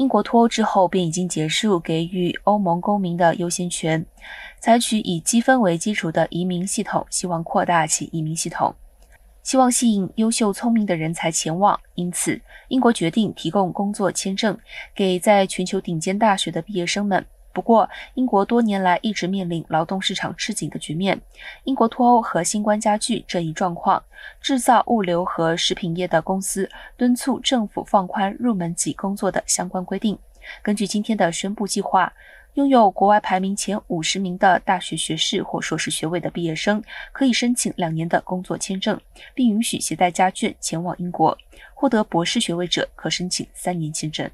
英国脱欧之后便已经结束给予欧盟公民的优先权，采取以积分为基础的移民系统，希望扩大其移民系统。希望吸引优秀聪明的人才前往，因此英国决定提供工作签证给在全球顶尖大学的毕业生们。不过，英国多年来一直面临劳动市场吃紧的局面。英国脱欧和新冠加剧这一状况，制造、物流和食品业的公司敦促政府放宽入门级工作的相关规定。根据今天的宣布计划。拥有国外排名前五十名的大学学士或硕士学位的毕业生，可以申请两年的工作签证，并允许携带家眷前往英国。获得博士学位者可申请三年签证。